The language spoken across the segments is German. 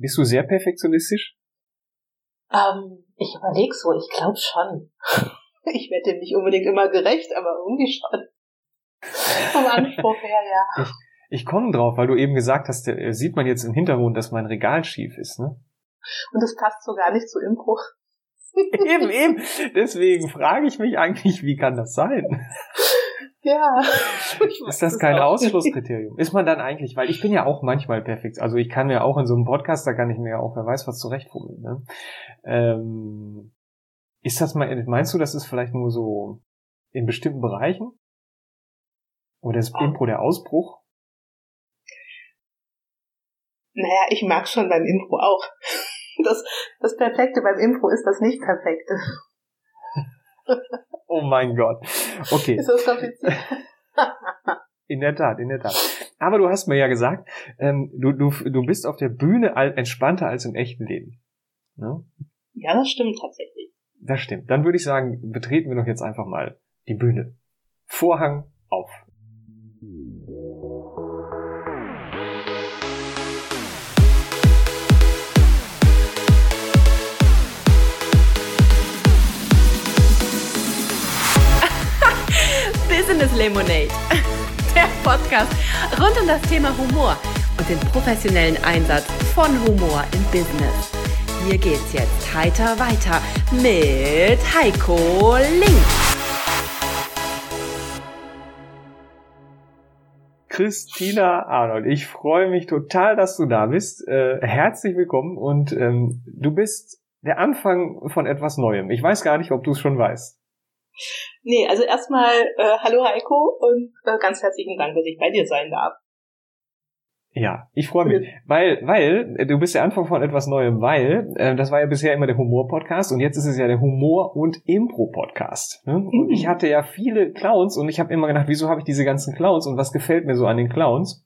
Bist du sehr perfektionistisch? Ähm, ich überlege so, ich glaube schon. Ich werde dem nicht unbedingt immer gerecht, aber irgendwie schon. Vom Anspruch her, ja. Ich, ich komme drauf, weil du eben gesagt hast, äh, sieht man jetzt im Hintergrund, dass mein Regal schief ist, ne? Und das passt so gar nicht zu Impro. eben, eben. Deswegen frage ich mich eigentlich, wie kann das sein? Ja. Ist das kein Ausschlusskriterium? Ist man dann eigentlich, weil ich bin ja auch manchmal perfekt. Also ich kann ja auch in so einem Podcast, da kann ich mir ja auch, wer weiß, was zurechtfummeln. Ne? Ähm, ist das mal, meinst du, das ist vielleicht nur so in bestimmten Bereichen? Oder ist oh. Impro der Ausbruch? Naja, ich mag schon beim Impro auch. Das, das Perfekte beim Impro ist das Nicht-Perfekte. oh mein Gott. Okay. Ist das kompliziert? In der Tat, in der Tat. Aber du hast mir ja gesagt, ähm, du, du, du bist auf der Bühne entspannter als im echten Leben. Ne? Ja, das stimmt tatsächlich. Das stimmt. Dann würde ich sagen, betreten wir doch jetzt einfach mal die Bühne. Vorhang auf. Business Lemonade. Der Podcast rund um das Thema Humor und den professionellen Einsatz von Humor im Business. Hier geht's jetzt heiter weiter mit Heiko Link. Christina Arnold, ich freue mich total, dass du da bist. Äh, herzlich willkommen und ähm, du bist der Anfang von etwas Neuem. Ich weiß gar nicht, ob du es schon weißt. Nee, also erstmal äh, hallo Heiko und äh, ganz herzlichen Dank, dass ich bei dir sein darf. Ja, ich freue mich, weil, weil äh, du bist der Anfang von etwas Neuem, weil äh, das war ja bisher immer der Humor-Podcast und jetzt ist es ja der Humor- und Impro-Podcast. Ne? Und mhm. ich hatte ja viele Clowns und ich habe immer gedacht, wieso habe ich diese ganzen Clowns und was gefällt mir so an den Clowns?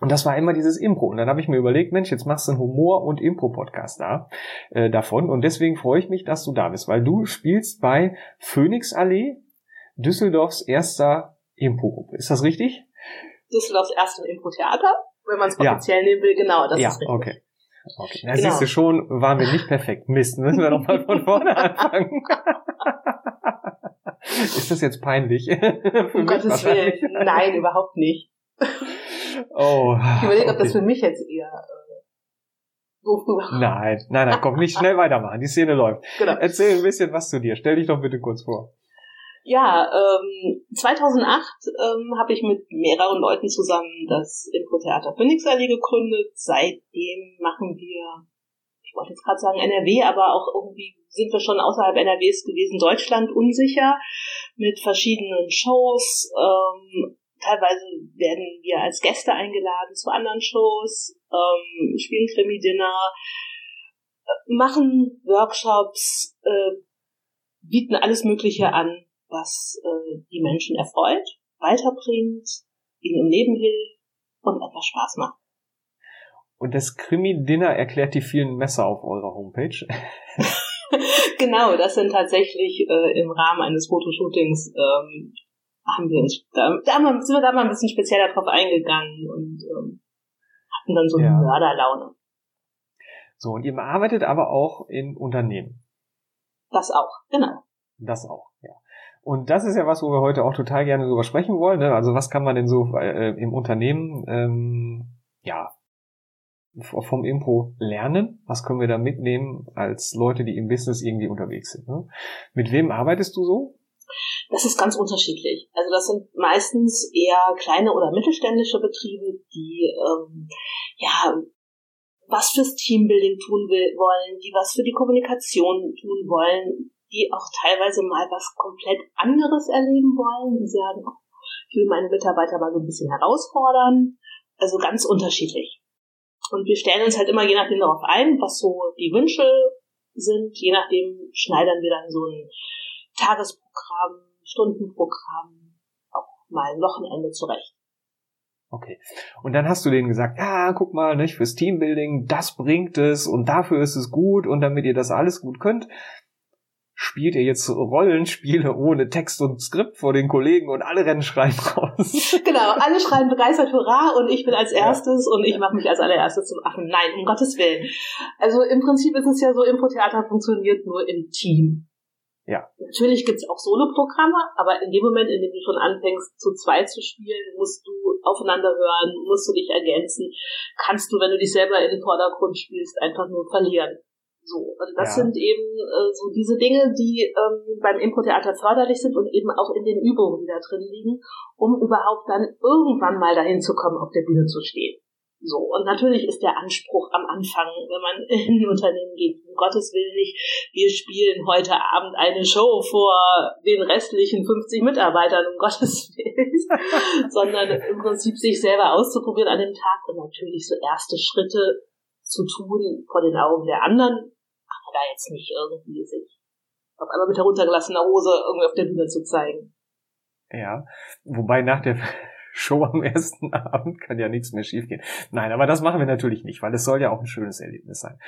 Und das war immer dieses Impro. Und dann habe ich mir überlegt, Mensch, jetzt machst du einen Humor- und Impro-Podcast da äh, davon. Und deswegen freue ich mich, dass du da bist, weil du spielst bei Phoenix Allee, Düsseldorfs erster Impro-Gruppe. Ist das richtig? Düsseldorfs erstem Impro-Theater, wenn man es offiziell ja. nehmen will, genau, das ja, ist richtig. Okay. Okay, da genau. siehst du schon, waren wir nicht perfekt. Mist, müssen wir noch mal von vorne anfangen. ist das jetzt peinlich? um Gottes Willen. Nein, überhaupt nicht. Oh, ich überlege, okay. ob das für mich jetzt eher äh, doof gemacht Nein, nein, nein, komm, nicht schnell weitermachen. Die Szene läuft. Genau. Erzähl ein bisschen was zu dir. Stell dich doch bitte kurz vor. Ja, ähm, 2008 ähm, habe ich mit mehreren Leuten zusammen das Impro-Theater Phoenix Allee gegründet. Seitdem machen wir, ich wollte jetzt gerade sagen NRW, aber auch irgendwie sind wir schon außerhalb NRWs gewesen, Deutschland unsicher, mit verschiedenen Shows. Ähm, teilweise werden wir als Gäste eingeladen zu anderen Shows, ähm, spielen Krimi-Dinner, äh, machen Workshops, äh, bieten alles Mögliche an, was äh, die Menschen erfreut, weiterbringt, ihnen im Leben hilft und etwas Spaß macht. Und das Krimi-Dinner erklärt die vielen Messer auf eurer Homepage. genau, das sind tatsächlich äh, im Rahmen eines Fotoshootings ähm, haben wir uns, da, da sind wir da mal ein bisschen spezieller drauf eingegangen und ähm, hatten dann so eine ja. Mörderlaune. So, und ihr arbeitet aber auch in Unternehmen. Das auch, genau. Das auch, ja. Und das ist ja was, wo wir heute auch total gerne drüber sprechen wollen. Ne? Also was kann man denn so äh, im Unternehmen ähm, ja vom Impro lernen? Was können wir da mitnehmen als Leute, die im Business irgendwie unterwegs sind? Ne? Mit wem arbeitest du so? Das ist ganz unterschiedlich. Also das sind meistens eher kleine oder mittelständische Betriebe, die ähm, ja was fürs Teambuilding tun will, wollen, die was für die Kommunikation tun wollen, die auch teilweise mal was komplett anderes erleben wollen, die sagen, ich will meine Mitarbeiter mal so ein bisschen herausfordern. Also ganz unterschiedlich. Und wir stellen uns halt immer je nachdem darauf ein, was so die Wünsche sind. Je nachdem schneidern wir dann so ein Tagesprogramm, Stundenprogramm, auch mal ein Wochenende zurecht. Okay. Und dann hast du denen gesagt, ja, guck mal, nicht fürs Teambuilding, das bringt es und dafür ist es gut und damit ihr das alles gut könnt, spielt ihr jetzt Rollenspiele ohne Text und Skript vor den Kollegen und alle rennen schreien raus. Genau, alle schreien begeistert Hurra und ich bin als erstes ja. und ich mache mich als allererstes zum Affen. Nein, um Gottes Willen. Also im Prinzip ist es ja so, Impro-Theater funktioniert nur im Team. Ja. Natürlich gibt's auch Solo-Programme, aber in dem Moment, in dem du schon anfängst, zu zweit zu spielen, musst du aufeinander hören, musst du dich ergänzen, kannst du, wenn du dich selber in den Vordergrund spielst, einfach nur verlieren. So, und das ja. sind eben äh, so diese Dinge, die ähm, beim Impro-Theater förderlich sind und eben auch in den Übungen, die da drin liegen, um überhaupt dann irgendwann mal dahin zu kommen, auf der Bühne zu stehen. So, und natürlich ist der Anspruch am Anfang, wenn man in ein Unternehmen geht, um Gottes Willen nicht, wir spielen heute Abend eine Show vor den restlichen 50 Mitarbeitern, um Gottes Willen, sondern im Prinzip sich selber auszuprobieren an dem Tag und natürlich so erste Schritte zu tun vor den Augen der anderen, aber da jetzt nicht irgendwie sich auf einmal mit heruntergelassener Hose irgendwie auf der Bühne zu zeigen. Ja, wobei nach der Show am ersten Abend kann ja nichts mehr schiefgehen. Nein, aber das machen wir natürlich nicht, weil es soll ja auch ein schönes Erlebnis sein.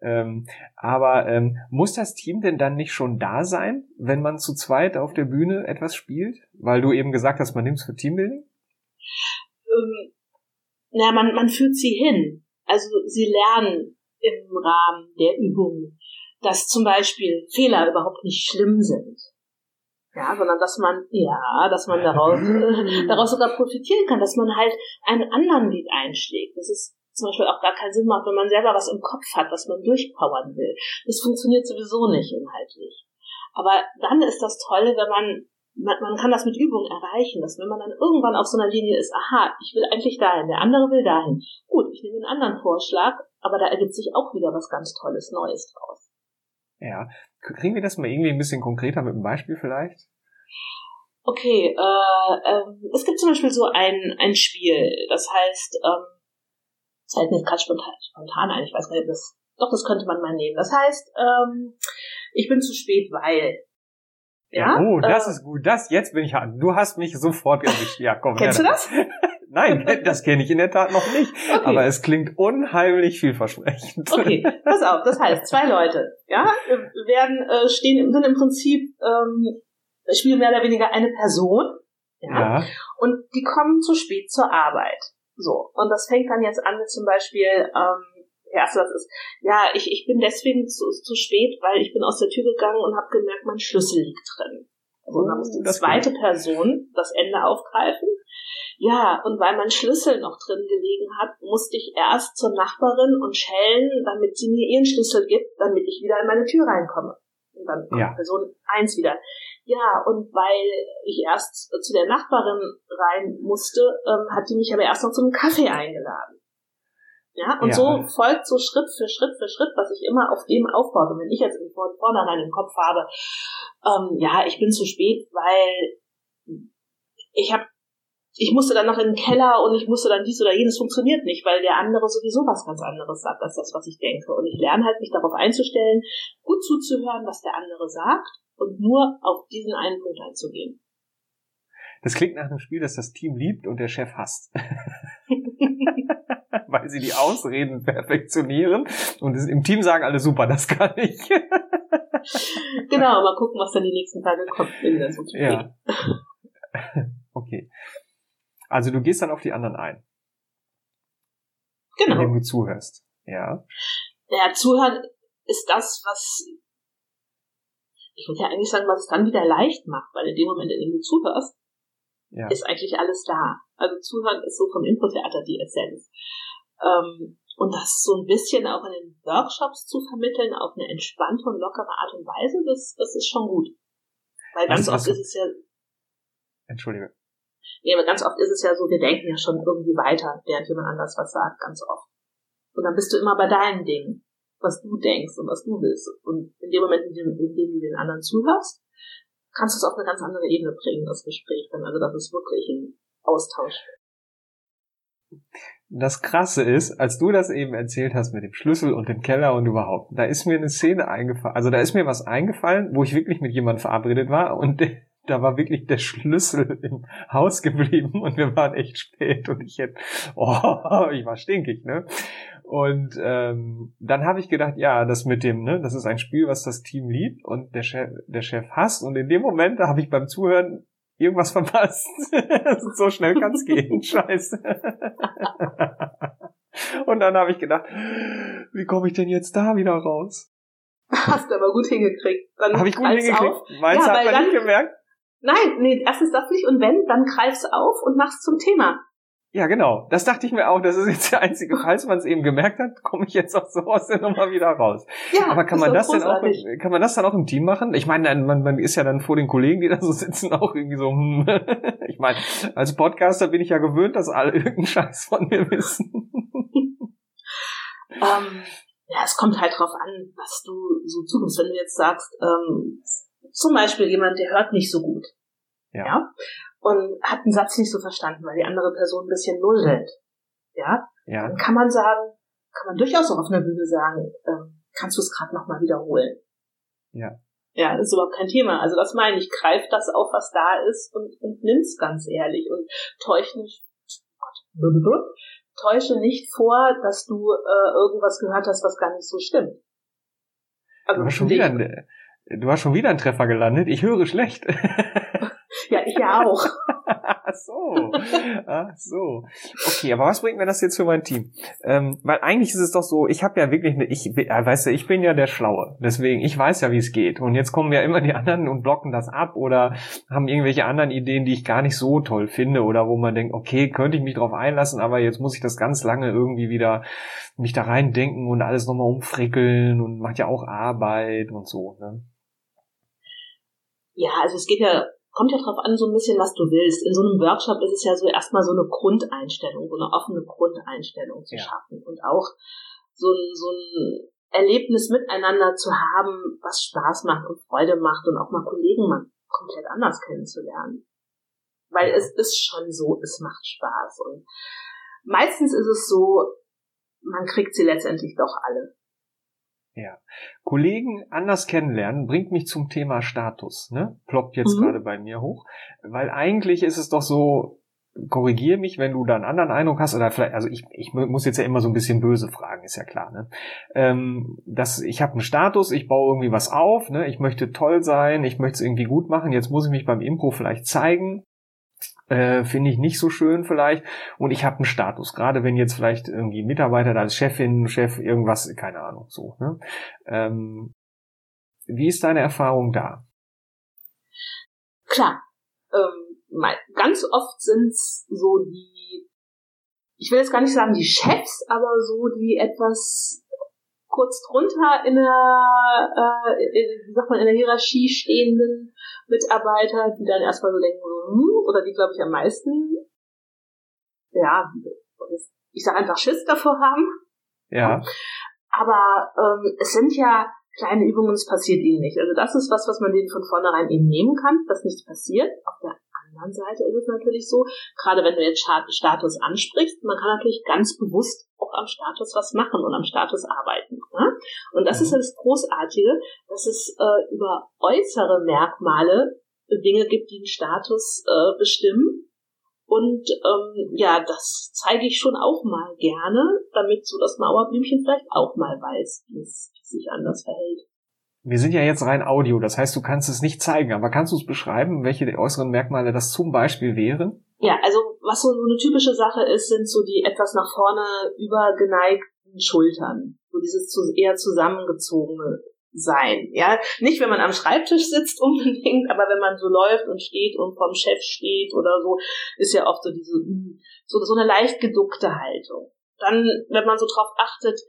Ähm, aber ähm, muss das Team denn dann nicht schon da sein, wenn man zu zweit auf der Bühne etwas spielt? Weil du eben gesagt hast, man nimmt es für Teambuilding? Ähm, na, man, man führt sie hin. Also sie lernen im Rahmen der Übungen, dass zum Beispiel Fehler überhaupt nicht schlimm sind. Ja, sondern dass man, ja, dass man daraus, daraus sogar profitieren kann, dass man halt einen anderen Weg einschlägt. Das ist zum Beispiel auch gar keinen Sinn macht, wenn man selber was im Kopf hat, was man durchpowern will. Das funktioniert sowieso nicht inhaltlich. Aber dann ist das Tolle, wenn man, man, man kann das mit Übung erreichen, dass wenn man dann irgendwann auf so einer Linie ist, aha, ich will eigentlich dahin, der andere will dahin. Gut, ich nehme einen anderen Vorschlag, aber da ergibt sich auch wieder was ganz Tolles Neues draus. Ja, Kriegen wir das mal irgendwie ein bisschen konkreter mit einem Beispiel vielleicht? Okay, äh, äh, es gibt zum Beispiel so ein, ein Spiel, das heißt, ähm, das fällt mir jetzt gerade spontan, spontan ein, ich weiß gar nicht, ob das, doch, das könnte man mal nehmen. Das heißt, ähm, ich bin zu spät, weil. Ja, oh, das äh, ist gut. Das, jetzt bin ich an. Du hast mich sofort erwischt. Ja, komm. Kennst ja, du das? Nein, das kenne ich in der Tat noch nicht. Okay. Aber es klingt unheimlich vielversprechend. Okay, pass auf. Das heißt, zwei Leute, ja, werden äh, stehen, sind im Prinzip ähm, spielen mehr oder weniger eine Person, ja, ja, und die kommen zu spät zur Arbeit. So und das fängt dann jetzt an mit zum Beispiel ähm, erste das ist, ja, ich, ich bin deswegen zu, zu spät, weil ich bin aus der Tür gegangen und habe gemerkt, mein Schlüssel liegt drin. Also dann muss die zweite Person das Ende aufgreifen ja, und weil mein Schlüssel noch drin gelegen hat, musste ich erst zur Nachbarin und schellen, damit sie mir ihren Schlüssel gibt, damit ich wieder in meine Tür reinkomme. Und dann kommt ja. Person eins wieder. Ja, und weil ich erst zu der Nachbarin rein musste, ähm, hat die mich aber erst noch zum Kaffee eingeladen. Ja, und ja. so folgt so Schritt für Schritt für Schritt, was ich immer auf dem aufbaue. Und wenn ich jetzt von vornherein im Kopf habe, ähm, ja, ich bin zu spät, weil ich habe ich musste dann noch in den Keller und ich musste dann dies oder jenes funktioniert nicht, weil der andere sowieso was ganz anderes sagt als das, was ich denke. Und ich lerne halt mich darauf einzustellen, gut zuzuhören, was der andere sagt und nur auf diesen einen Punkt einzugehen. Das klingt nach einem Spiel, das das Team liebt und der Chef hasst. weil sie die Ausreden perfektionieren und im Team sagen alle super, das kann ich. genau, mal gucken, was dann die nächsten Tage kommt, wenn das so Ja. Okay. Also du gehst dann auf die anderen ein. Genau. Indem du zuhörst. Ja. Ja, zuhören ist das, was ich würde ja eigentlich sagen, was es dann wieder leicht macht, weil in dem Moment, in dem du zuhörst, ja. ist eigentlich alles da. Also zuhören ist so vom Infotheater die Essenz. Ähm, und das so ein bisschen auch in den Workshops zu vermitteln, auf eine entspannte und lockere Art und Weise, das, das ist schon gut. Weil ganz oft ist es ja. Entschuldige. Nee, aber ganz oft ist es ja so, wir denken ja schon irgendwie weiter, während jemand anders was sagt, ganz oft. Und dann bist du immer bei deinen Dingen, was du denkst und was du willst. Und in dem Moment, in dem, in dem du den anderen zuhörst, kannst du es auf eine ganz andere Ebene bringen, das Gespräch dann. Also das ist wirklich ein Austausch. Das Krasse ist, als du das eben erzählt hast mit dem Schlüssel und dem Keller und überhaupt, da ist mir eine Szene eingefallen, also da ist mir was eingefallen, wo ich wirklich mit jemandem verabredet war und da war wirklich der Schlüssel im Haus geblieben und wir waren echt spät und ich hätte, oh, ich war stinkig, ne? Und ähm, dann habe ich gedacht, ja, das mit dem, ne, das ist ein Spiel, was das Team liebt und der Chef, der Chef hasst. Und in dem Moment habe ich beim Zuhören irgendwas verpasst. so schnell kann es gehen. Scheiße. und dann habe ich gedacht, wie komme ich denn jetzt da wieder raus? Hast du aber gut hingekriegt. Habe ich gut hingekriegt? Auf. Meinst ja, hat man nicht gemerkt? Nein, nee, erstens das nicht. Und wenn, dann greifst auf und machst zum Thema. Ja, genau. Das dachte ich mir auch. Das ist jetzt der einzige, falls man es eben gemerkt hat, komme ich jetzt auch so aus der Nummer wieder raus. Ja, Aber kann man das denn auch, kann man das dann auch im Team machen? Ich meine, man, man ist ja dann vor den Kollegen, die da so sitzen, auch irgendwie so, hm. ich meine, als Podcaster bin ich ja gewöhnt, dass alle irgendeinen Scheiß von mir wissen. ähm, ja, es kommt halt drauf an, was du so tust. Wenn du jetzt sagst, ähm, zum Beispiel jemand, der hört nicht so gut. Ja. ja und hat einen Satz nicht so verstanden, weil die andere Person ein bisschen nuddelt. Ja? ja. Dann kann man sagen, kann man durchaus auch auf einer Bühne sagen, ähm, kannst du es gerade nochmal wiederholen? Ja. Ja, das ist überhaupt kein Thema. Also das meine ich, greif das auf, was da ist und, und nimm's ganz ehrlich und täusch nicht, täusche nicht vor, dass du äh, irgendwas gehört hast, was gar nicht so stimmt. Also hast schon wieder ein, du hast schon wieder einen Treffer gelandet. Ich höre schlecht. Ja, ich ja auch. Ach so. Ach so. Okay, aber was bringt mir das jetzt für mein Team? Ähm, weil eigentlich ist es doch so, ich habe ja wirklich eine, ich äh, weißt du, ich bin ja der Schlaue. Deswegen, ich weiß ja, wie es geht. Und jetzt kommen ja immer die anderen und blocken das ab oder haben irgendwelche anderen Ideen, die ich gar nicht so toll finde oder wo man denkt, okay, könnte ich mich drauf einlassen, aber jetzt muss ich das ganz lange irgendwie wieder mich da reindenken und alles nochmal umfrickeln und macht ja auch Arbeit und so. Ne? Ja, also es geht ja kommt ja drauf an, so ein bisschen, was du willst. In so einem Workshop ist es ja so erstmal so eine Grundeinstellung, so eine offene Grundeinstellung zu ja. schaffen und auch so ein, so ein Erlebnis miteinander zu haben, was Spaß macht und Freude macht und auch mal Kollegen mal komplett anders kennenzulernen. Weil es ist schon so, es macht Spaß und meistens ist es so, man kriegt sie letztendlich doch alle. Ja. Kollegen anders kennenlernen bringt mich zum Thema Status, ne? Ploppt jetzt mhm. gerade bei mir hoch. Weil eigentlich ist es doch so, korrigier mich, wenn du da einen anderen Eindruck hast, oder vielleicht, also ich, ich muss jetzt ja immer so ein bisschen böse fragen, ist ja klar, ne? Ähm, dass ich habe einen Status, ich baue irgendwie was auf, ne? Ich möchte toll sein, ich möchte es irgendwie gut machen, jetzt muss ich mich beim Impro vielleicht zeigen äh, finde ich nicht so schön vielleicht. Und ich habe einen Status, gerade wenn jetzt vielleicht irgendwie Mitarbeiter da als Chefin, Chef, irgendwas, keine Ahnung, so. Ne? Ähm, wie ist deine Erfahrung da? Klar, ähm, ganz oft sind's so die, ich will jetzt gar nicht sagen die Chefs, aber so die etwas kurz drunter in der, äh, wie sagt man, in der Hierarchie stehenden Mitarbeiter, die dann erstmal so denken, hm, oder die, glaube ich, am meisten, ja, ich sage einfach Schiss davor haben. Ja. Aber ähm, es sind ja kleine Übungen, es passiert ihnen nicht. Also das ist was, was man denen von vornherein eben nehmen kann, dass nichts passiert. Auf der anderen Seite ist es natürlich so, gerade wenn du jetzt Status ansprichst, man kann natürlich ganz bewusst auch am Status was machen und am Status arbeiten. Ne? Und das ist mhm. das Großartige, dass es äh, über äußere Merkmale Dinge gibt, die den Status äh, bestimmen. Und ähm, ja, das zeige ich schon auch mal gerne, damit so das Mauerblümchen vielleicht auch mal weiß, wie es sich anders verhält. Wir sind ja jetzt rein Audio, das heißt, du kannst es nicht zeigen, aber kannst du es beschreiben, welche der äußeren Merkmale das zum Beispiel wären? Ja, also was so eine typische Sache ist, sind so die etwas nach vorne übergeneigten Schultern. So dieses eher zusammengezogene sein. Ja, nicht wenn man am Schreibtisch sitzt unbedingt, aber wenn man so läuft und steht und vom Chef steht oder so, ist ja oft so diese, so, so eine leicht geduckte Haltung. Dann, wenn man so drauf achtet,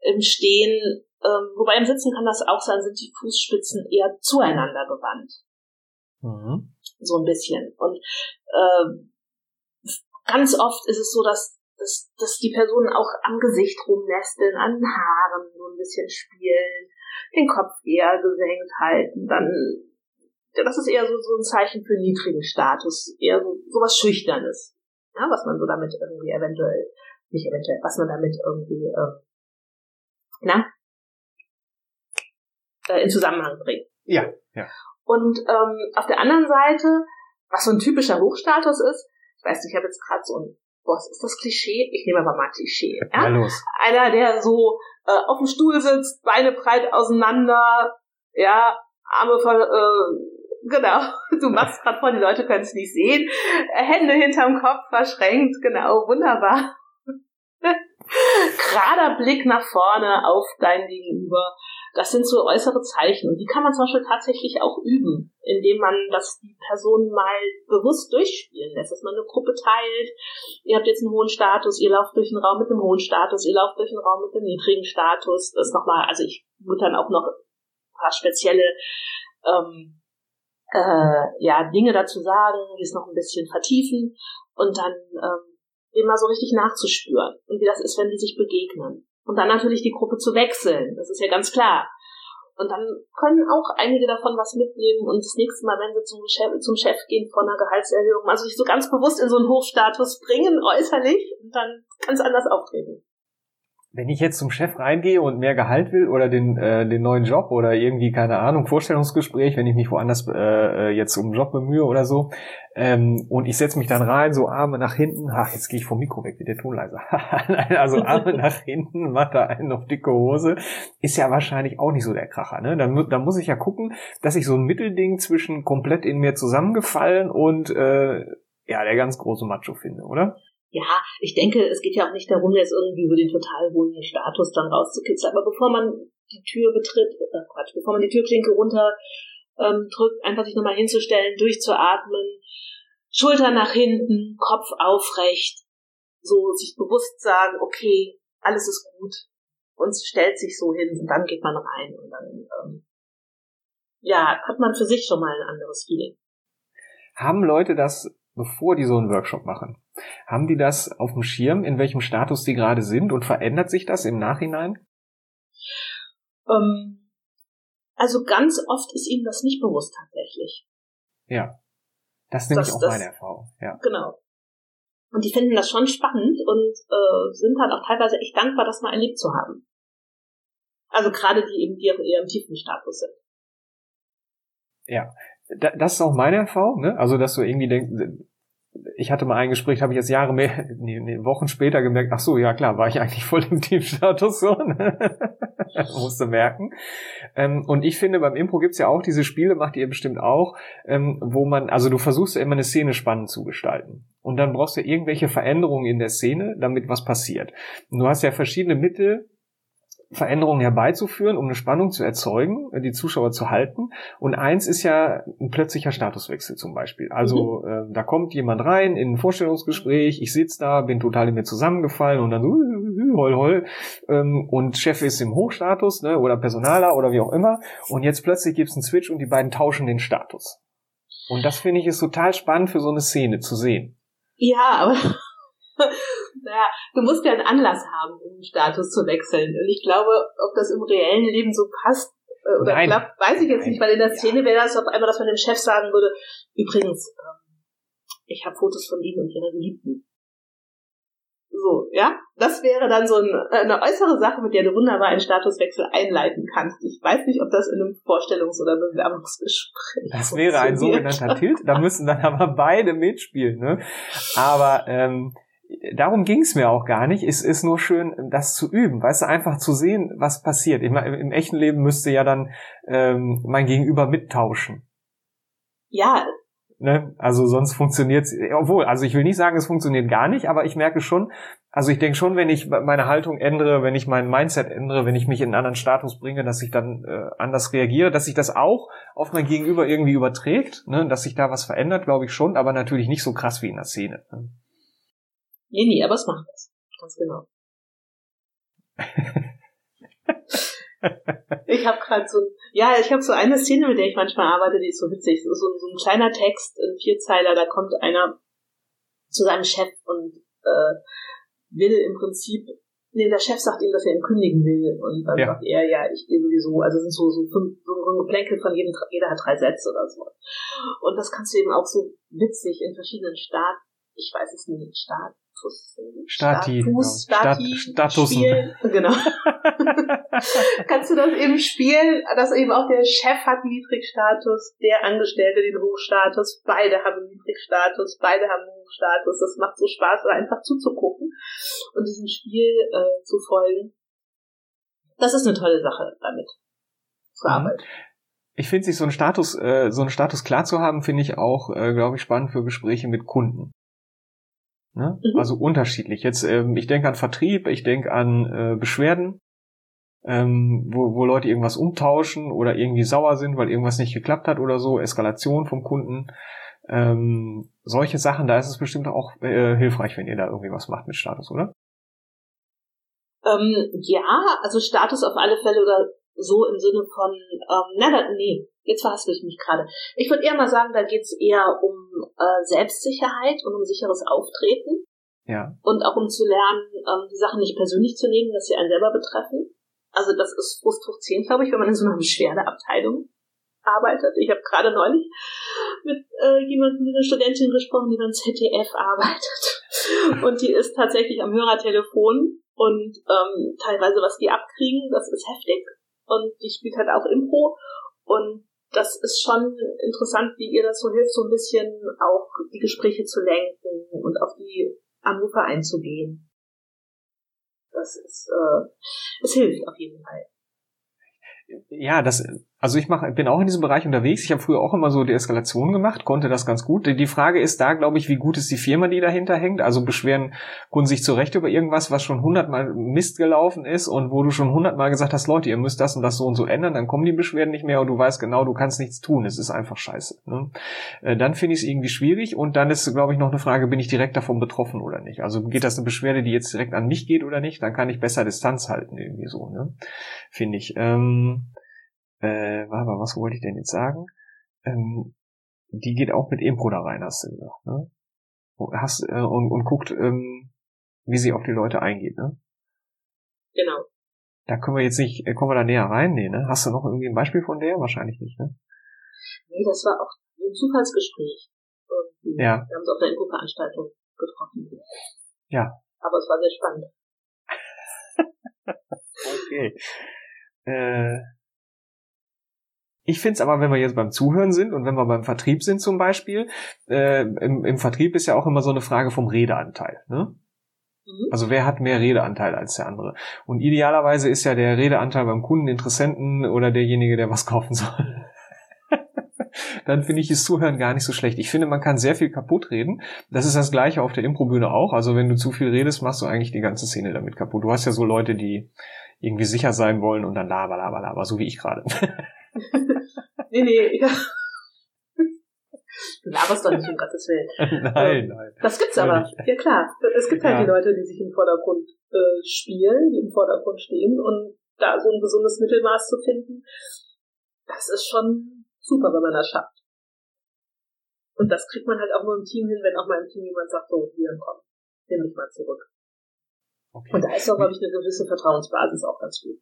im Stehen ähm, wobei im Sitzen kann das auch sein, sind die Fußspitzen eher zueinander gewandt. Mhm. So ein bisschen. Und äh, ganz oft ist es so, dass, dass, dass die Personen auch am Gesicht rumnesteln, an den Haaren so ein bisschen spielen, den Kopf eher gesenkt halten, dann das ist eher so, so ein Zeichen für niedrigen Status, eher so, so was Schüchternes, ja, was man so damit irgendwie eventuell, nicht eventuell, was man damit irgendwie, äh, na, äh, in Zusammenhang bringen. Ja, ja. Und ähm, auf der anderen Seite, was so ein typischer Hochstatus ist, ich weiß nicht, ich habe jetzt gerade so ein was ist das Klischee? Ich nehme aber mal Klischee. Ja? los. Einer, der so äh, auf dem Stuhl sitzt, Beine breit auseinander, ja, Arme voll, äh, genau, du machst gerade vor, die Leute können es nicht sehen, Hände hinterm Kopf verschränkt, genau, wunderbar. Gerader Blick nach vorne auf dein Gegenüber. Das sind so äußere Zeichen. Und die kann man zum Beispiel tatsächlich auch üben, indem man das die Person mal bewusst durchspielen lässt, dass man eine Gruppe teilt. Ihr habt jetzt einen hohen Status, ihr lauft durch einen Raum mit einem hohen Status, ihr lauft durch einen Raum mit einem niedrigen Status. Das nochmal, also ich würde dann auch noch ein paar spezielle ähm, äh, ja, Dinge dazu sagen, die es noch ein bisschen vertiefen und dann ähm, immer so richtig nachzuspüren und wie das ist, wenn die sich begegnen. Und dann natürlich die Gruppe zu wechseln, das ist ja ganz klar. Und dann können auch einige davon was mitnehmen und das nächste Mal, wenn sie zum Chef, zum Chef gehen von einer Gehaltserhöhung, also sich so ganz bewusst in so einen Hochstatus bringen, äußerlich, und dann ganz anders auftreten wenn ich jetzt zum Chef reingehe und mehr Gehalt will oder den, äh, den neuen Job oder irgendwie, keine Ahnung, Vorstellungsgespräch, wenn ich mich woanders äh, äh jetzt um einen Job bemühe oder so, ähm, und ich setze mich dann rein, so Arme nach hinten, ach, jetzt gehe ich vom Mikro weg, wie der Ton leiser. also Arme nach hinten, macht da einen auf dicke Hose, ist ja wahrscheinlich auch nicht so der Kracher. Ne? Dann, dann muss ich ja gucken, dass ich so ein Mittelding zwischen komplett in mir zusammengefallen und äh, ja, der ganz große Macho finde, oder? Ja, ich denke, es geht ja auch nicht darum, jetzt irgendwie über den total hohen Status dann rauszukitzeln. Aber bevor man die Tür betritt, äh Quatsch, bevor man die Türklinke runter ähm, drückt, einfach sich nochmal hinzustellen, durchzuatmen, Schulter nach hinten, Kopf aufrecht, so sich bewusst sagen, okay, alles ist gut und stellt sich so hin und dann geht man rein und dann ähm, ja, hat man für sich schon mal ein anderes Feeling. Haben Leute das bevor die so einen Workshop machen. Haben die das auf dem Schirm, in welchem Status die gerade sind und verändert sich das im Nachhinein? Ähm, also ganz oft ist ihnen das nicht bewusst tatsächlich. Ja. Das nehme ich auch das, meine Erfahrung. Ja. Genau. Und die finden das schon spannend und äh, sind halt auch teilweise echt dankbar, das mal erlebt zu haben. Also gerade die eben, die eher im tiefen Status sind. Ja, das ist auch meine Erfahrung, ne? Also, dass du irgendwie denkst, ich hatte mal ein Gespräch, habe ich jetzt Jahre mehr, nee, nee, Wochen später gemerkt, ach so, ja klar, war ich eigentlich voll im Teamstatus so, ne? musste merken. Ähm, und ich finde, beim Impro gibt's ja auch diese Spiele, macht ihr bestimmt auch, ähm, wo man, also du versuchst ja immer eine Szene spannend zu gestalten. Und dann brauchst du irgendwelche Veränderungen in der Szene, damit was passiert. Und du hast ja verschiedene Mittel, Veränderungen herbeizuführen, um eine Spannung zu erzeugen, äh, die Zuschauer zu halten. Und eins ist ja ein plötzlicher Statuswechsel zum Beispiel. Also mhm. äh, da kommt jemand rein in ein Vorstellungsgespräch, ich sitze da, bin total in mir zusammengefallen und dann so hol hol ähm, und Chef ist im Hochstatus ne, oder Personaler oder wie auch immer und jetzt plötzlich gibt's einen Switch und die beiden tauschen den Status. Und das finde ich ist total spannend für so eine Szene zu sehen. Ja, aber naja, du musst ja einen Anlass haben, um den Status zu wechseln. Und ich glaube, ob das im reellen Leben so passt äh, oder Nein. klappt, weiß ich jetzt Nein. nicht, weil in der Szene ja. wäre das auf einmal, dass man dem Chef sagen würde, übrigens, ähm, ich habe Fotos von Ihnen und Ihrer Geliebten. So, ja, das wäre dann so ein, eine äußere Sache, mit der du wunderbar einen Statuswechsel einleiten kannst. Ich weiß nicht, ob das in einem Vorstellungs- oder Bewerbungsgespräch Das wäre ein sogenannter Tilt. Da müssen dann aber beide mitspielen. Ne? Aber ähm, darum ging es mir auch gar nicht. Es ist nur schön, das zu üben, weißt du, einfach zu sehen, was passiert. Ich meine, im echten Leben müsste ja dann ähm, mein Gegenüber mittauschen. Ja. Ne? Also sonst funktioniert es, obwohl, also ich will nicht sagen, es funktioniert gar nicht, aber ich merke schon, also ich denke schon, wenn ich meine Haltung ändere, wenn ich mein Mindset ändere, wenn ich mich in einen anderen Status bringe, dass ich dann äh, anders reagiere, dass sich das auch auf mein Gegenüber irgendwie überträgt, ne? dass sich da was verändert, glaube ich schon, aber natürlich nicht so krass wie in der Szene. Ne? Nee, nee, aber es macht das. Ganz genau. ich habe gerade so, ja, ich habe so eine Szene, mit der ich manchmal arbeite, die ist so witzig. So, so ein kleiner Text, ein Vierzeiler, da kommt einer zu seinem Chef und äh, will im Prinzip, nee, der Chef sagt ihm, dass er ihn kündigen will und dann ja. sagt er, ja, ich gehe sowieso, also es sind so, so, fünf, so ein Geplänkel von jedem, jeder hat drei Sätze oder so. Und das kannst du eben auch so witzig in verschiedenen Staaten, ich weiß es nicht, Staat, Status. Stati. Status, genau. Stati, Stat Statusen. Spiel. Genau. Kannst du das eben spielen, dass eben auch der Chef hat Niedrigstatus, der Angestellte den Hochstatus, beide haben Niedrigstatus, beide haben Hochstatus. Das macht so Spaß, einfach zuzugucken und diesem Spiel äh, zu folgen. Das ist eine tolle Sache damit zu Mhm. arbeiten. Ich finde sich so einen Status, äh, so einen Status klar zu haben, finde ich auch, äh, glaube ich, spannend für Gespräche mit Kunden. Ne? Mhm. Also unterschiedlich. Jetzt, ähm, ich denke an Vertrieb, ich denke an äh, Beschwerden, ähm, wo, wo Leute irgendwas umtauschen oder irgendwie sauer sind, weil irgendwas nicht geklappt hat oder so, Eskalation vom Kunden. Ähm, solche Sachen, da ist es bestimmt auch äh, hilfreich, wenn ihr da irgendwie was macht mit Status, oder? Ähm, ja, also Status auf alle Fälle oder so im Sinne von, ähm, na, da, nee, jetzt verhaspel ich mich gerade. Ich würde eher mal sagen, da geht's eher um äh, Selbstsicherheit und um sicheres Auftreten Ja. und auch um zu lernen, ähm, die Sachen nicht persönlich zu nehmen, dass sie einen selber betreffen. Also das ist Frust hoch 10, glaube ich, wenn man in so einer Beschwerdeabteilung arbeitet. Ich habe gerade neulich mit äh, jemandem, mit einer Studentin gesprochen, die beim ZDF arbeitet. Und die ist tatsächlich am Hörertelefon und ähm, teilweise, was die abkriegen, das ist heftig. Und die spielt halt auch Impro. Und das ist schon interessant, wie ihr das so hilft, so ein bisschen auch die Gespräche zu lenken und auf die Anrufer einzugehen. Das ist, äh, es hilft auf jeden Fall. Ja, das, also ich mach, bin auch in diesem Bereich unterwegs. Ich habe früher auch immer so die Eskalation gemacht, konnte das ganz gut. Die Frage ist da, glaube ich, wie gut ist die Firma, die dahinter hängt? Also beschweren Kunden sich zurecht über irgendwas, was schon hundertmal Mist gelaufen ist und wo du schon hundertmal gesagt hast, Leute, ihr müsst das und das so und so ändern, dann kommen die Beschwerden nicht mehr und du weißt genau, du kannst nichts tun. Es ist einfach scheiße. Ne? Äh, Dann finde ich es irgendwie schwierig und dann ist, glaube ich, noch eine Frage, bin ich direkt davon betroffen oder nicht? Also geht das eine Beschwerde, die jetzt direkt an mich geht oder nicht? Dann kann ich besser Distanz halten, irgendwie so, ne? Finde ich. Ähm, äh, aber was wollte ich denn jetzt sagen? Ähm, die geht auch mit Impro da rein, hast du gesagt, ne? Hast, äh, und, und guckt, ähm, wie sie auf die Leute eingeht, ne? Genau. Da können wir jetzt nicht, äh, kommen wir da näher rein? Nee, ne? Hast du noch irgendwie ein Beispiel von der? Wahrscheinlich nicht, ne? Nee, das war auch ein Zufallsgespräch. Irgendwie. Ja. Wir haben uns auf einer Infoveranstaltung getroffen. Ja. Aber es war sehr spannend. Okay. Äh, ich finde es aber, wenn wir jetzt beim Zuhören sind und wenn wir beim Vertrieb sind zum Beispiel, äh, im, im Vertrieb ist ja auch immer so eine Frage vom Redeanteil. Ne? Mhm. Also wer hat mehr Redeanteil als der andere? Und idealerweise ist ja der Redeanteil beim Kunden, Interessenten oder derjenige, der was kaufen soll. Dann finde ich das Zuhören gar nicht so schlecht. Ich finde, man kann sehr viel kaputt reden. Das ist das Gleiche auf der Improbühne auch. Also wenn du zu viel redest, machst du eigentlich die ganze Szene damit kaputt. Du hast ja so Leute, die irgendwie sicher sein wollen und dann laber, laber, laber, so wie ich gerade. Nee, nee, ja. Du laberst doch nicht, um Gottes Willen. nein, nein. Das gibt's aber. Ja klar. Es gibt halt Ja. die Leute, die sich im Vordergrund äh, spielen, die im Vordergrund stehen und da so ein gesundes Mittelmaß zu finden, das ist schon super, wenn man das schafft. Und das kriegt man halt auch nur im Team hin, wenn auch mal im Team jemand sagt, so, hier, komm, nimm dich mal zurück. Okay. Und da ist doch, glaube ich, eine gewisse Vertrauensbasis auch ganz gut.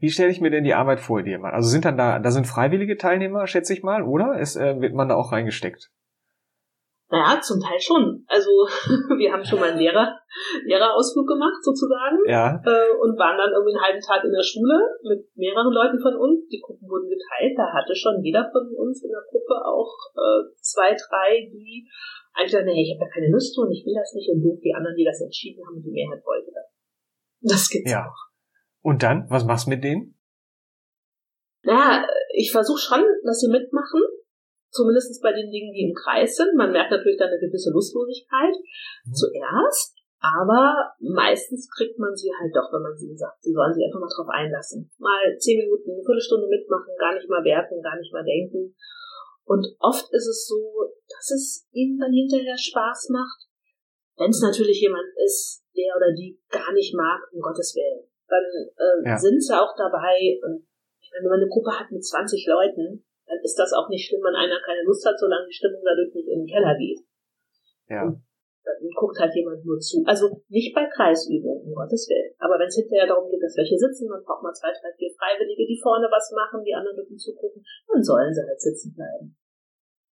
Wie stelle ich mir denn die Arbeit vor dir mal? Also sind dann da, da sind freiwillige Teilnehmer, schätze ich mal, oder? Es, äh, wird man da auch reingesteckt? Naja, zum Teil schon. Also wir haben schon mal einen Lehrer, Lehrerausflug gemacht, sozusagen. Ja. äh, und waren dann irgendwie einen halben Tag in der Schule mit mehreren Leuten von uns. Die Gruppen wurden geteilt. Da hatte schon jeder von uns in der Gruppe auch äh, zwei, drei, die eigentlich sagen, nee, ich habe da keine Lust und ich will das nicht und doof die anderen, die das entschieden haben die Mehrheit wollte das. Das gibt's Ja. auch. Und dann, was machst du mit denen? Naja, ich versuche schon, dass sie mitmachen. Zumindest bei den Dingen, die im Kreis sind. Man merkt natürlich dann eine gewisse Lustlosigkeit Mhm. zuerst, aber meistens kriegt man sie halt doch, wenn man sie sagt, sie sollen sich einfach mal drauf einlassen. Mal zehn Minuten, eine Viertelstunde mitmachen, gar nicht mal werten, gar nicht mal denken. Und oft ist es so, dass es ihnen dann hinterher Spaß macht. Wenn es natürlich jemand ist, der oder die gar nicht mag, um Gottes Willen, dann äh, Ja. sind sie auch dabei. Und wenn man eine Gruppe hat mit 20 Leuten, dann ist das auch nicht schlimm, wenn einer keine Lust hat, solange die Stimmung dadurch nicht in den Keller geht. Ja. Dann guckt halt jemand nur zu. Also nicht bei Kreisübungen, um Gottes Willen. Aber wenn es hinterher darum geht, dass welche sitzen, dann braucht man zwei, drei, vier Freiwillige, die vorne was machen, die anderen dürfen zugucken, dann sollen sie halt sitzen bleiben.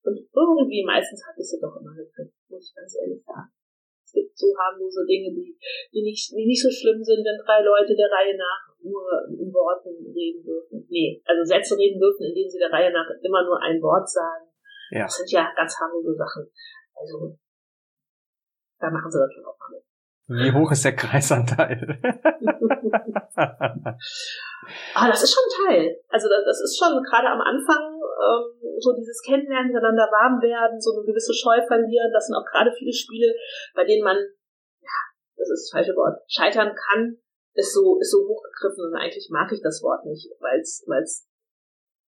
Und irgendwie meistens hat es sie doch immer gekriegt, muss ich ganz ehrlich sagen. So harmlose Dinge, die, die, nicht, die nicht so schlimm sind, wenn drei Leute der Reihe nach nur in Worten reden dürfen. Nee, also Sätze reden dürfen, indem sie der Reihe nach immer nur ein Wort sagen. Ja. Das sind ja ganz harmlose Sachen. Also, da machen sie das schon auch mal mit. Wie hoch ist der Kreisanteil? ah, das ist schon ein Teil. Also das, ist schon gerade am Anfang ähm, so dieses Kennenlernen, miteinander warm werden, so eine gewisse Scheu verlieren. Das sind auch gerade viele Spiele, bei denen man, ja, das ist das falsche Wort, scheitern kann, ist so ist so hochgegriffen und eigentlich mag ich das Wort nicht, weil es weil es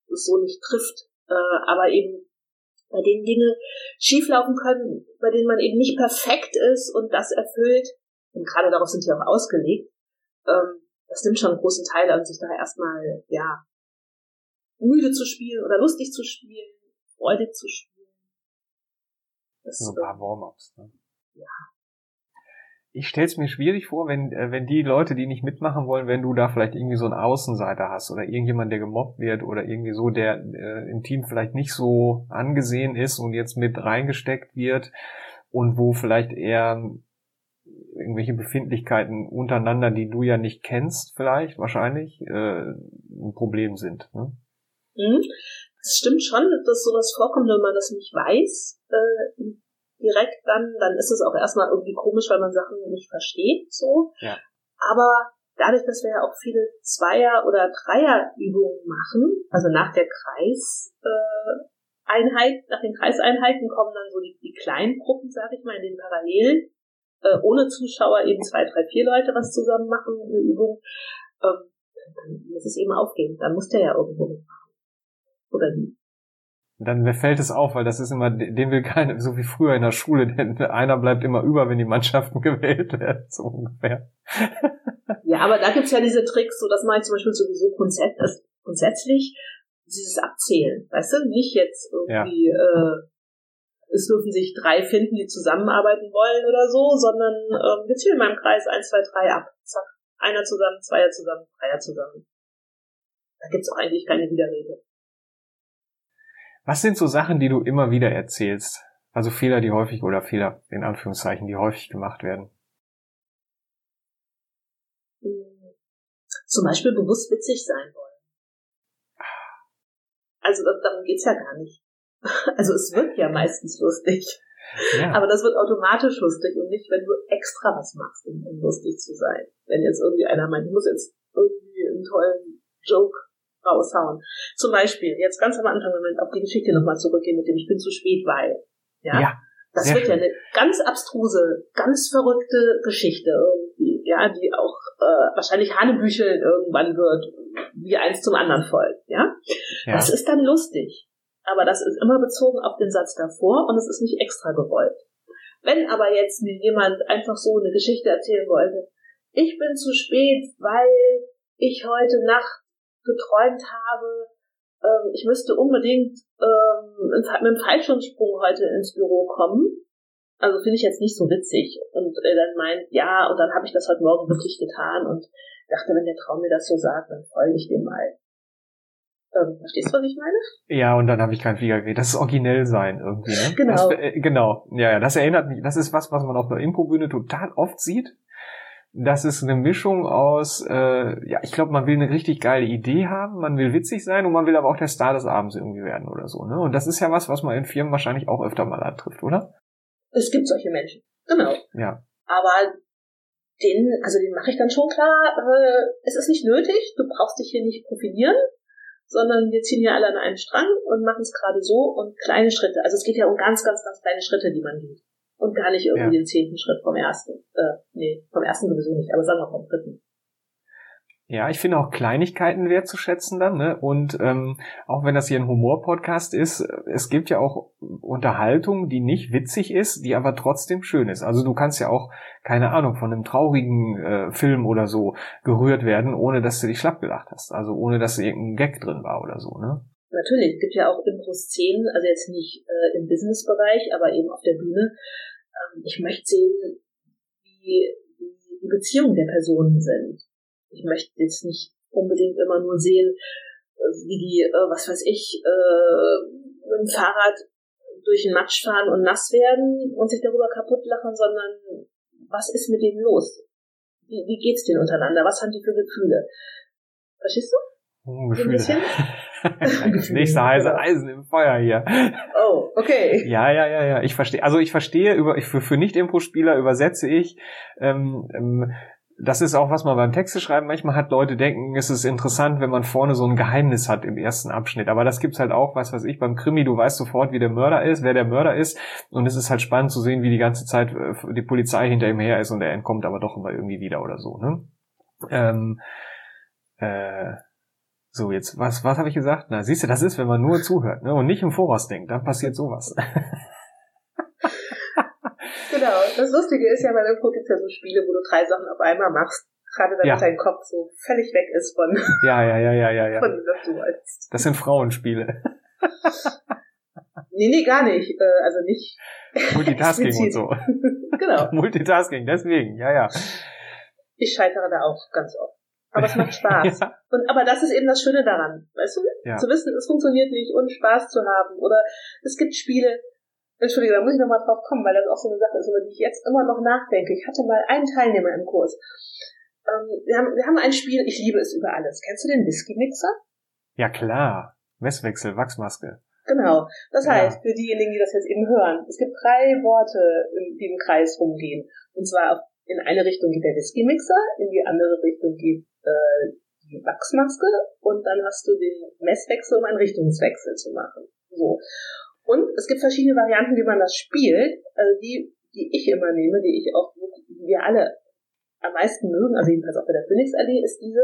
so nicht trifft. Äh, aber eben bei denen Dinge schieflaufen können, bei denen man eben nicht perfekt ist und das erfüllt, und gerade darauf sind die auch ausgelegt, ähm, das nimmt schon einen großen Teil an, sich da erstmal, ja, müde zu spielen oder lustig zu spielen, freudig zu spielen. Das, so ein paar Warm-ups, ne? Ja. Ich stell's mir schwierig vor, wenn, äh, wenn die Leute, die nicht mitmachen wollen, wenn du da vielleicht irgendwie so einen Außenseiter hast oder irgendjemand, der gemobbt wird oder irgendwie so, der äh, im Team vielleicht nicht so angesehen ist und jetzt mit reingesteckt wird und wo vielleicht eher irgendwelche Befindlichkeiten untereinander, die du ja nicht kennst, vielleicht, wahrscheinlich, äh, ein Problem sind. Ne? Mhm. Das stimmt schon, dass sowas vorkommt, wenn man das nicht weiß, äh, direkt dann, dann ist es auch erstmal irgendwie komisch, weil man Sachen nicht versteht, so. Ja. Aber dadurch, dass wir ja auch viele Zweier- oder Dreierübungen machen, also nach der Kreiseinheit, äh, nach den Kreiseinheiten kommen dann so die, die kleinen Gruppen, sag ich mal, in den Parallelen äh, ohne Zuschauer eben zwei, drei, vier Leute was zusammen machen, eine Übung, ähm, dann muss es eben aufgehen. Dann muss der ja irgendwo mitmachen. Oder nie. Dann fällt es auf, weil das ist immer, den will keiner, so wie früher in der Schule, denn einer bleibt immer über, wenn die Mannschaften gewählt werden, so ungefähr. ja, aber da gibt's ja diese Tricks, so das mache ich zum Beispiel sowieso grundsätzlich, dieses Abzählen, weißt du, nicht jetzt irgendwie ja. äh, es dürfen sich drei finden, die zusammenarbeiten wollen oder so, sondern ähm, wir zählen mal im Kreis 1, 2, 3 ab. Zack. Einer zusammen, Zweier zusammen, Dreier zusammen. Da gibt's auch eigentlich keine Widerrede. Was sind so Sachen, die du immer wieder erzählst? Also Fehler, die häufig, oder Fehler in Anführungszeichen, die häufig gemacht werden? Zum Beispiel bewusst witzig sein wollen. Also darum geht's ja gar nicht. Also es wird ja meistens lustig. Ja. Aber das wird automatisch lustig und nicht, wenn du extra was machst, um, um lustig zu sein. Wenn jetzt irgendwie einer meint, ich muss jetzt irgendwie einen tollen Joke raushauen. Zum Beispiel, jetzt ganz am Anfang, wenn wir auf die Geschichte nochmal zurückgehen mit dem Ich bin zu spät, weil. Ja. ja das wird schön. ja eine ganz abstruse, ganz verrückte Geschichte irgendwie, ja, die auch äh, wahrscheinlich Hanebücheln irgendwann wird, wie eins zum anderen folgt, ja? ja. Das ist dann lustig aber das ist immer bezogen auf den Satz davor und es ist nicht extra gewollt. Wenn aber jetzt mir jemand einfach so eine Geschichte erzählen wollte, ich bin zu spät, weil ich heute Nacht geträumt habe, ähm, ich müsste unbedingt ähm, mit einem Fallschirmsprung heute ins Büro kommen. Also finde ich jetzt nicht so witzig. Und äh, dann meint, ja, und dann habe ich das heute Morgen wirklich getan und dachte, wenn der Traum mir das so sagt, dann folge ich dem mal. Ähm, verstehst du, was ich meine? Ja, und dann habe ich keinen Flieger gekriegt. Das ist originell sein irgendwie, ne? Genau. Das, äh, genau. Ja, ja, das erinnert mich, das ist was, was man auf der Improbühne total oft sieht. Das ist eine Mischung aus, äh, ja, ich glaube, man will eine richtig geile Idee haben, man will witzig sein und man will aber auch der Star des Abends irgendwie werden oder so, ne? Und das ist ja was, was man in Firmen wahrscheinlich auch öfter mal antrifft, oder? Es gibt solche Menschen, genau. Ja. Aber den, also den mache ich dann schon klar, äh, es ist nicht nötig, du brauchst dich hier nicht profilieren, sondern wir ziehen ja alle an einen Strang und machen es gerade so und kleine Schritte. Also es geht ja um ganz, ganz, ganz kleine Schritte, die man geht. Und gar nicht irgendwie ja. den zehnten Schritt vom ersten. Äh, nee, vom ersten sowieso nicht, aber sagen wir vom dritten. Ja, ich finde auch Kleinigkeiten wertzuschätzen dann, ne? Und ähm, auch wenn das hier ein Humor-Podcast ist, es gibt ja auch Unterhaltung, die nicht witzig ist, die aber trotzdem schön ist. Also du kannst ja auch, keine Ahnung, von einem traurigen äh, Film oder so gerührt werden, ohne dass du dich schlapp gelacht hast. Also ohne dass irgendein Gag drin war oder so, ne? Natürlich, es gibt ja auch Impro-Szenen, also jetzt nicht äh, im Business-Bereich, aber eben auf der Bühne. Ähm, ich möchte sehen, wie, wie die Beziehungen der Personen sind ich möchte jetzt nicht unbedingt immer nur sehen, äh, wie die, äh, was weiß ich, äh, mit dem Fahrrad durch den Matsch fahren und nass werden und sich darüber kaputt lachen, sondern was ist mit denen los? Wie, wie geht's denen untereinander? Was haben die für Gefühle? Verstehst du? Oh, Gefühle. das nächste heiße Eisen im Feuer hier. Oh, okay. Ja, ja, ja, ja. Ich verstehe. Also ich verstehe über für, für Nicht-Impro-Spieler übersetze ich ähm, ähm, das ist auch, was man beim Texte schreiben manchmal hat. Leute denken, es ist interessant, wenn man vorne so ein Geheimnis hat im ersten Abschnitt. Aber das gibt's halt auch, was weiß ich, beim Krimi, du weißt sofort, wie der Mörder ist, wer der Mörder ist. Und es ist halt spannend zu sehen, wie die ganze Zeit äh, die Polizei hinter ihm her ist und er entkommt aber doch immer irgendwie wieder oder so, ne? Ähm, äh, so, jetzt, was, was habe ich gesagt? Na, siehst du, das ist, wenn man nur zuhört, ne? Und nicht im Voraus denkt, dann passiert sowas. Genau. Das Lustige ist ja, bei Impro gibt es ja so Spiele, wo du drei Sachen auf einmal machst. Gerade damit ja. dein Kopf so völlig weg ist von, ja, ja, ja, ja, ja, ja. von dem, was du wolltest. Das sind Frauenspiele. nee, nee, gar nicht. Äh, also nicht. Multitasking und so. genau. Multitasking, deswegen, ja, ja. Ich scheitere da auch ganz oft. Aber es macht Spaß. ja. Und, aber das ist eben das Schöne daran. Weißt du? Ja. Zu wissen, es funktioniert nicht, ohne Spaß zu haben. Oder es gibt Spiele, Entschuldigung, da muss ich nochmal drauf kommen, weil das auch so eine Sache ist, über die ich jetzt immer noch nachdenke. Ich hatte mal einen Teilnehmer im Kurs. Ähm, wir, haben, wir haben ein Spiel, ich liebe es über alles. Kennst du den Whisky-Mixer? Ja, klar. Messwechsel, Wachsmaske. Genau. Das ja. heißt, für diejenigen, die das jetzt eben hören, es gibt drei Worte, die im Kreis rumgehen. Und zwar in eine Richtung geht der Whisky-Mixer, in die andere Richtung geht äh, die Wachsmaske und dann hast du den Messwechsel, um einen Richtungswechsel zu machen. So. Und es gibt verschiedene Varianten, wie man das spielt. Also die, die ich immer nehme, die ich auch, die wir alle am meisten mögen, also jedenfalls auch bei der Phoenix-Allee, ist diese,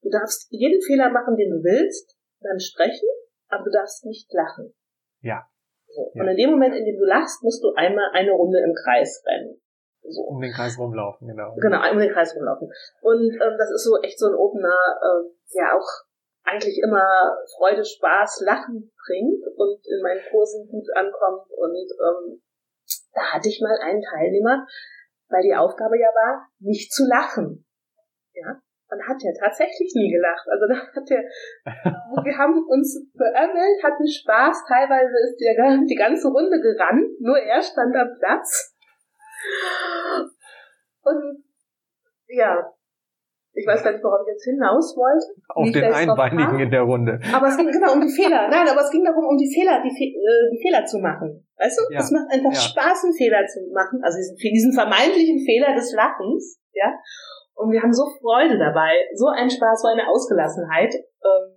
du darfst jeden Fehler machen, den du willst, beim Sprechen, aber du darfst nicht lachen. Ja. So. ja. Und in dem Moment, in dem du lachst, musst du einmal eine Runde im Kreis rennen. So. Um den Kreis rumlaufen, genau. Genau, um den Kreis rumlaufen. Und ähm, das ist so echt so ein Opener, ähm, ja auch eigentlich immer Freude, Spaß, Lachen bringt und in meinen Kursen gut ankommt. Und ähm, da hatte ich mal einen Teilnehmer, weil die Aufgabe ja war, nicht zu lachen. Ja, und hat er tatsächlich nie gelacht. Also da hat er, wir haben uns beömmelt, hatten Spaß, teilweise ist der, die ganze Runde gerannt, nur er stand am Platz. Und ja, ich weiß gar nicht, worauf ich jetzt hinaus wollte. Auf den Einbeinigen in der Runde. Aber es ging genau um die Fehler. Nein, aber es ging darum, um die Fehler, die, Fe äh, die Fehler zu machen. Weißt du? Ja. Es macht einfach ja. Spaß, einen Fehler zu machen. Also diesen, diesen vermeintlichen Fehler des Lachens, ja. Und wir haben so Freude dabei, so einen Spaß, so eine Ausgelassenheit. Ähm,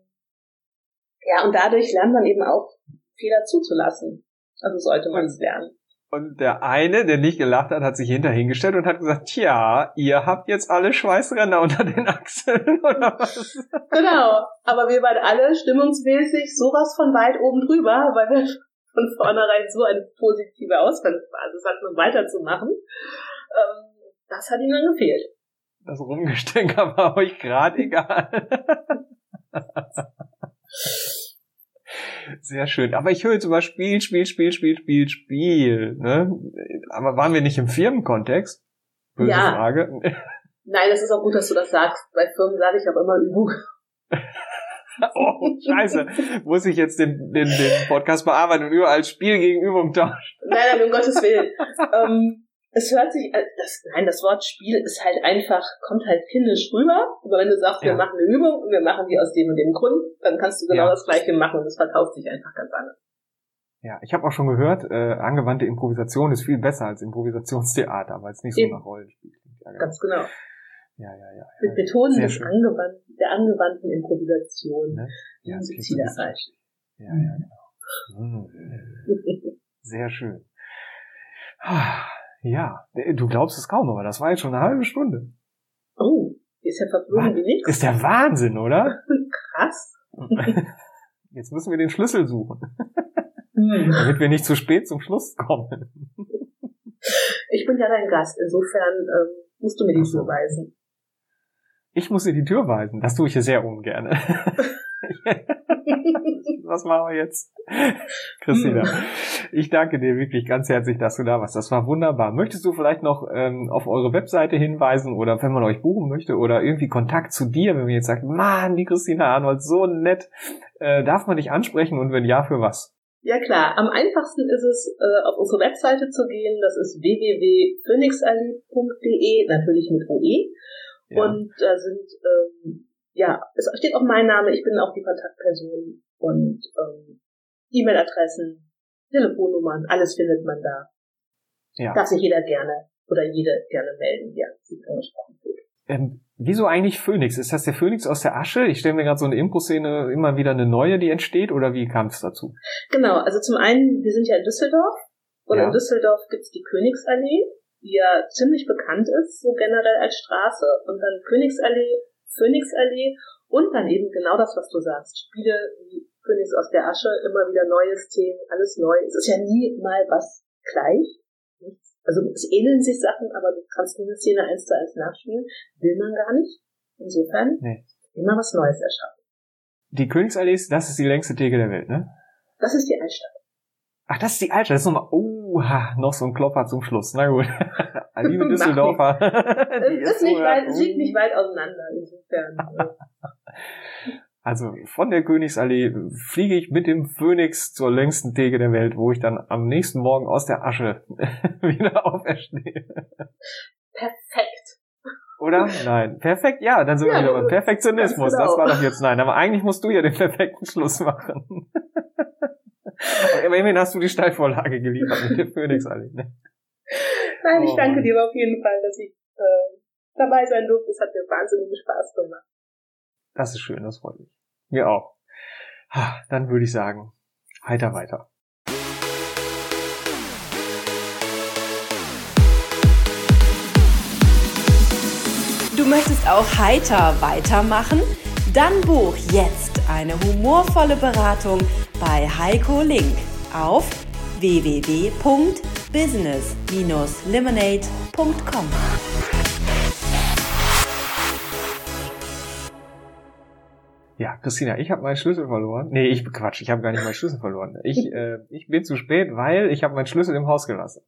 ja, und dadurch lernt man eben auch Fehler zuzulassen. Also sollte man es lernen. Und der eine, der nicht gelacht hat, hat sich hinterhingestellt und hat gesagt, tja, ihr habt jetzt alle Schweißränder unter den Achseln, oder was? Genau. Aber wir waren alle stimmungsmäßig sowas von weit oben drüber, weil wir von vornherein so eine positive Ausgangsbasis hatten, um weiterzumachen. Ähm, das hat ihnen dann gefehlt. Das Rumgestänker war euch gerade egal. Sehr schön. Aber ich höre jetzt über Spiel, Spiel, Spiel, Spiel, Spiel, Spiel. Ne? Aber waren wir nicht im Firmenkontext? Böse ja. Frage. Nein, das ist auch gut, dass du das sagst. Bei Firmen sage ich auch immer Übung. oh, scheiße. Muss ich jetzt den, den, den Podcast bearbeiten und überall Spiel gegen Übung tauschen? Nein, nein, um Gottes Willen. ähm, es hört sich, äh, das, nein, das Wort Spiel ist halt einfach, kommt halt kindisch rüber. Aber wenn du sagst, ja. wir machen eine Übung und wir machen die aus dem und dem Grund, dann kannst du genau ja. das Gleiche machen und es verkauft sich einfach ganz anders. Ja, ich habe auch schon gehört, äh, angewandte Improvisation ist viel besser als Improvisationstheater, weil es nicht so nach Rollenspiel klingt. Ja. Ganz genau. Ja, ja, ja. Wir betonen des angewandt, der angewandten Improvisation. Ne? Ja, das Ziel erreicht. Ja, ja, genau. Hm. Sehr schön. Ja, du glaubst es kaum, aber das war jetzt schon eine halbe Stunde. Oh, ist ja verflogen wie nichts. Ist der Wahnsinn, oder? Krass. Jetzt müssen wir den Schlüssel suchen. Hm. Damit wir nicht zu spät zum Schluss kommen. Ich bin ja dein Gast, insofern ähm, musst du mir die Tür weisen. Ich muss dir die Tür weisen. Das tue ich ja sehr ungern. Was machen wir jetzt? Christina, ich danke dir wirklich ganz herzlich, dass du da warst. Das war wunderbar. Möchtest du vielleicht noch ähm, auf eure Webseite hinweisen oder wenn man euch buchen möchte oder irgendwie Kontakt zu dir, wenn man jetzt sagt, Mann, die Christina Arnold, so nett, äh, darf man dich ansprechen und wenn ja, für was? Ja klar, am einfachsten ist es, äh, auf unsere Webseite zu gehen. Das ist www.phoenixallee.de, natürlich mit OE. Ja. Und da sind, ähm, ja, es steht auch mein Name, ich bin auch die Kontaktperson und ähm, E-Mail-Adressen, Telefonnummern, alles findet man da. Ja. Darf sich jeder gerne oder jede gerne melden, ja, sich angesprochen fühlt. Ähm, wieso eigentlich Phoenix? Ist das der Phoenix aus der Asche? Ich stelle mir gerade so eine Impro-Szene immer wieder eine neue, die entsteht, oder wie kam es dazu? Genau, also zum einen, wir sind ja in Düsseldorf und ja. in Düsseldorf gibt's die Königsallee, die ja ziemlich bekannt ist, so generell als Straße, und dann Königsallee, Phoenixallee und dann eben genau das, was du sagst. Spiele wie Phoenix aus der Asche, immer wieder neues Themen, alles neu. Es ist ja nie mal was gleich. Also es ähneln sich Sachen, aber du kannst eine Szene eins zu eins nachspielen, will man gar nicht. Insofern nee. immer was Neues erschaffen. Die Königsallee, das ist die längste Theke der Welt, ne? Das ist die Altstadt. Ach, das ist die Altstadt. Das ist nochmal, oh, noch so ein Klopper zum Schluss. Na gut. Liebe Düsseldorfer. es ist nicht weit, liegt nicht weit auseinander, insofern. Also von der Königsallee fliege ich mit dem Phönix zur längsten Theke der Welt, wo ich dann am nächsten Morgen aus der Asche wieder auferstehe. Perfekt. Oder? Nein. Perfekt, ja, dann sind ja, wir wieder beim Perfektionismus. Das war doch jetzt nein. Aber eigentlich musst du ja den perfekten Schluss machen. Aber immerhin hast du die Steilvorlage geliefert mit der Phönixallee. Ne? Nein, ich oh, danke dir auf jeden Fall, dass ich äh, dabei sein durfte. Es hat mir wahnsinnigen Spaß gemacht. Das ist schön, das freut mich. Mir auch. Dann würde ich sagen, heiter weiter. Du möchtest auch heiter weitermachen? Dann buch jetzt eine humorvolle Beratung bei Heiko Link auf www.business-lemonade.com. Ja, Christina, ich habe meinen Schlüssel verloren. Nee, ich Quatsch, ich habe gar nicht meinen Schlüssel verloren. Ich, äh, ich bin zu spät, weil ich habe meinen Schlüssel im Haus gelassen.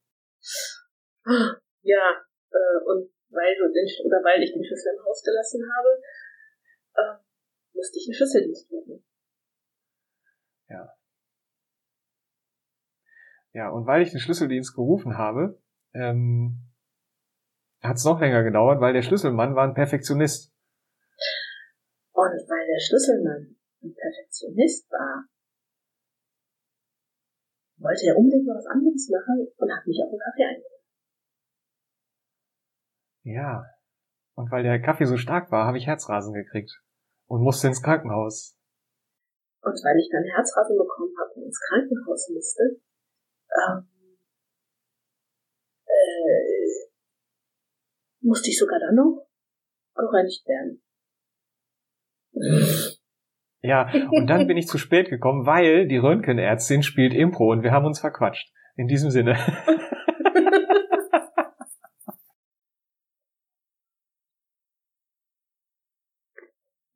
Ja, äh, und weil du den oder weil ich den Schlüssel im Haus gelassen habe, äh, musste ich einen Schlüsseldienst rufen. Ja. Ja, und weil ich den Schlüsseldienst gerufen habe, ähm, hat es noch länger gedauert, weil der Schlüsselmann war ein Perfektionist. Und weil der Schlüsselmann ein Perfektionist war, wollte er unbedingt mal was anderes machen und hat mich auf den Kaffee eingeladen. Ja. Und weil der Kaffee so stark war, habe ich Herzrasen gekriegt und musste ins Krankenhaus. Und weil ich dann Herzrasen bekommen habe und ins Krankenhaus musste, ähm, äh, musste ich sogar dann noch geröntgt werden. Ja, und dann bin ich zu spät gekommen, weil die Röntgenärztin spielt Impro und wir haben uns verquatscht. In diesem Sinne.